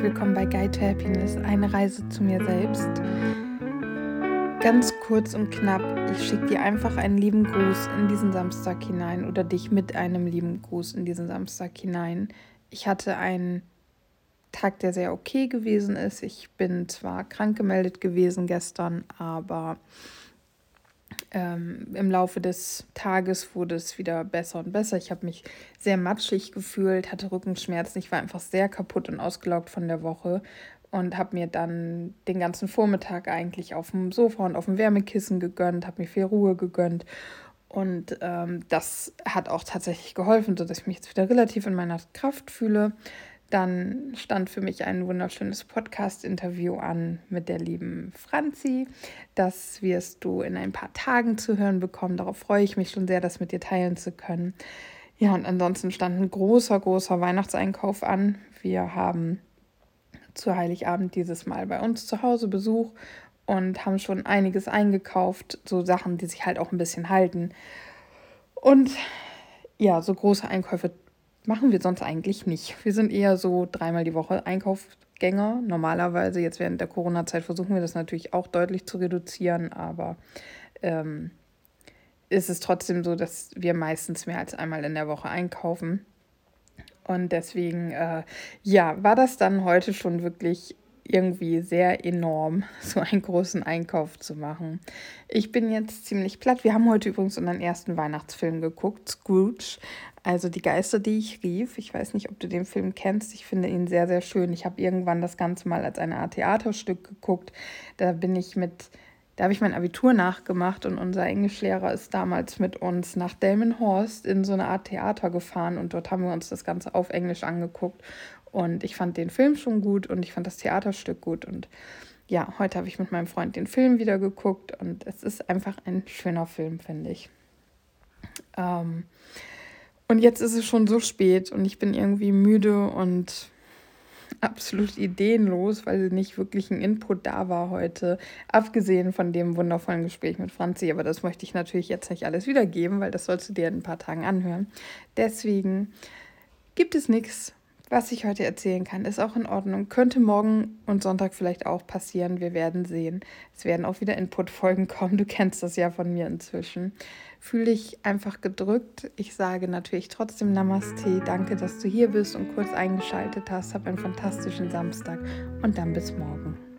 herzlich willkommen bei Guide to Happiness, eine Reise zu mir selbst. Ganz kurz und knapp, ich schicke dir einfach einen lieben Gruß in diesen Samstag hinein oder dich mit einem lieben Gruß in diesen Samstag hinein. Ich hatte einen Tag, der sehr okay gewesen ist. Ich bin zwar krank gemeldet gewesen gestern, aber ähm, im Laufe des Tages wurde es wieder besser und besser. Ich habe mich sehr matschig gefühlt, hatte Rückenschmerzen. Ich war einfach sehr kaputt und ausgelaugt von der Woche und habe mir dann den ganzen Vormittag eigentlich auf dem Sofa und auf dem Wärmekissen gegönnt, habe mir viel Ruhe gegönnt. Und ähm, das hat auch tatsächlich geholfen, sodass ich mich jetzt wieder relativ in meiner Kraft fühle. Dann stand für mich ein wunderschönes Podcast-Interview an mit der lieben Franzi. Das wirst du in ein paar Tagen zu hören bekommen. Darauf freue ich mich schon sehr, das mit dir teilen zu können. Ja, und ansonsten stand ein großer, großer Weihnachtseinkauf an. Wir haben zu Heiligabend dieses Mal bei uns zu Hause Besuch und haben schon einiges eingekauft. So Sachen, die sich halt auch ein bisschen halten. Und ja, so große Einkäufe machen wir sonst eigentlich nicht. Wir sind eher so dreimal die Woche Einkaufgänger. Normalerweise, jetzt während der Corona-Zeit, versuchen wir das natürlich auch deutlich zu reduzieren, aber ähm, ist es trotzdem so, dass wir meistens mehr als einmal in der Woche einkaufen. Und deswegen, äh, ja, war das dann heute schon wirklich irgendwie sehr enorm, so einen großen Einkauf zu machen. Ich bin jetzt ziemlich platt. Wir haben heute übrigens unseren ersten Weihnachtsfilm geguckt, Scrooge. Also die Geister, die ich rief. Ich weiß nicht, ob du den Film kennst. Ich finde ihn sehr, sehr schön. Ich habe irgendwann das Ganze mal als eine Art Theaterstück geguckt. Da bin ich mit, da habe ich mein Abitur nachgemacht und unser Englischlehrer ist damals mit uns nach Delmenhorst in so eine Art Theater gefahren und dort haben wir uns das Ganze auf Englisch angeguckt. Und ich fand den Film schon gut und ich fand das Theaterstück gut. Und ja, heute habe ich mit meinem Freund den Film wieder geguckt und es ist einfach ein schöner Film, finde ich. Ähm, und jetzt ist es schon so spät und ich bin irgendwie müde und absolut ideenlos, weil nicht wirklich ein Input da war heute. Abgesehen von dem wundervollen Gespräch mit Franzi. Aber das möchte ich natürlich jetzt nicht alles wiedergeben, weil das sollst du dir in ein paar Tagen anhören. Deswegen gibt es nichts was ich heute erzählen kann, ist auch in Ordnung. Könnte morgen und Sonntag vielleicht auch passieren. Wir werden sehen. Es werden auch wieder Input-Folgen kommen. Du kennst das ja von mir inzwischen. Fühle dich einfach gedrückt. Ich sage natürlich trotzdem Namaste. Danke, dass du hier bist und kurz eingeschaltet hast. Hab einen fantastischen Samstag und dann bis morgen.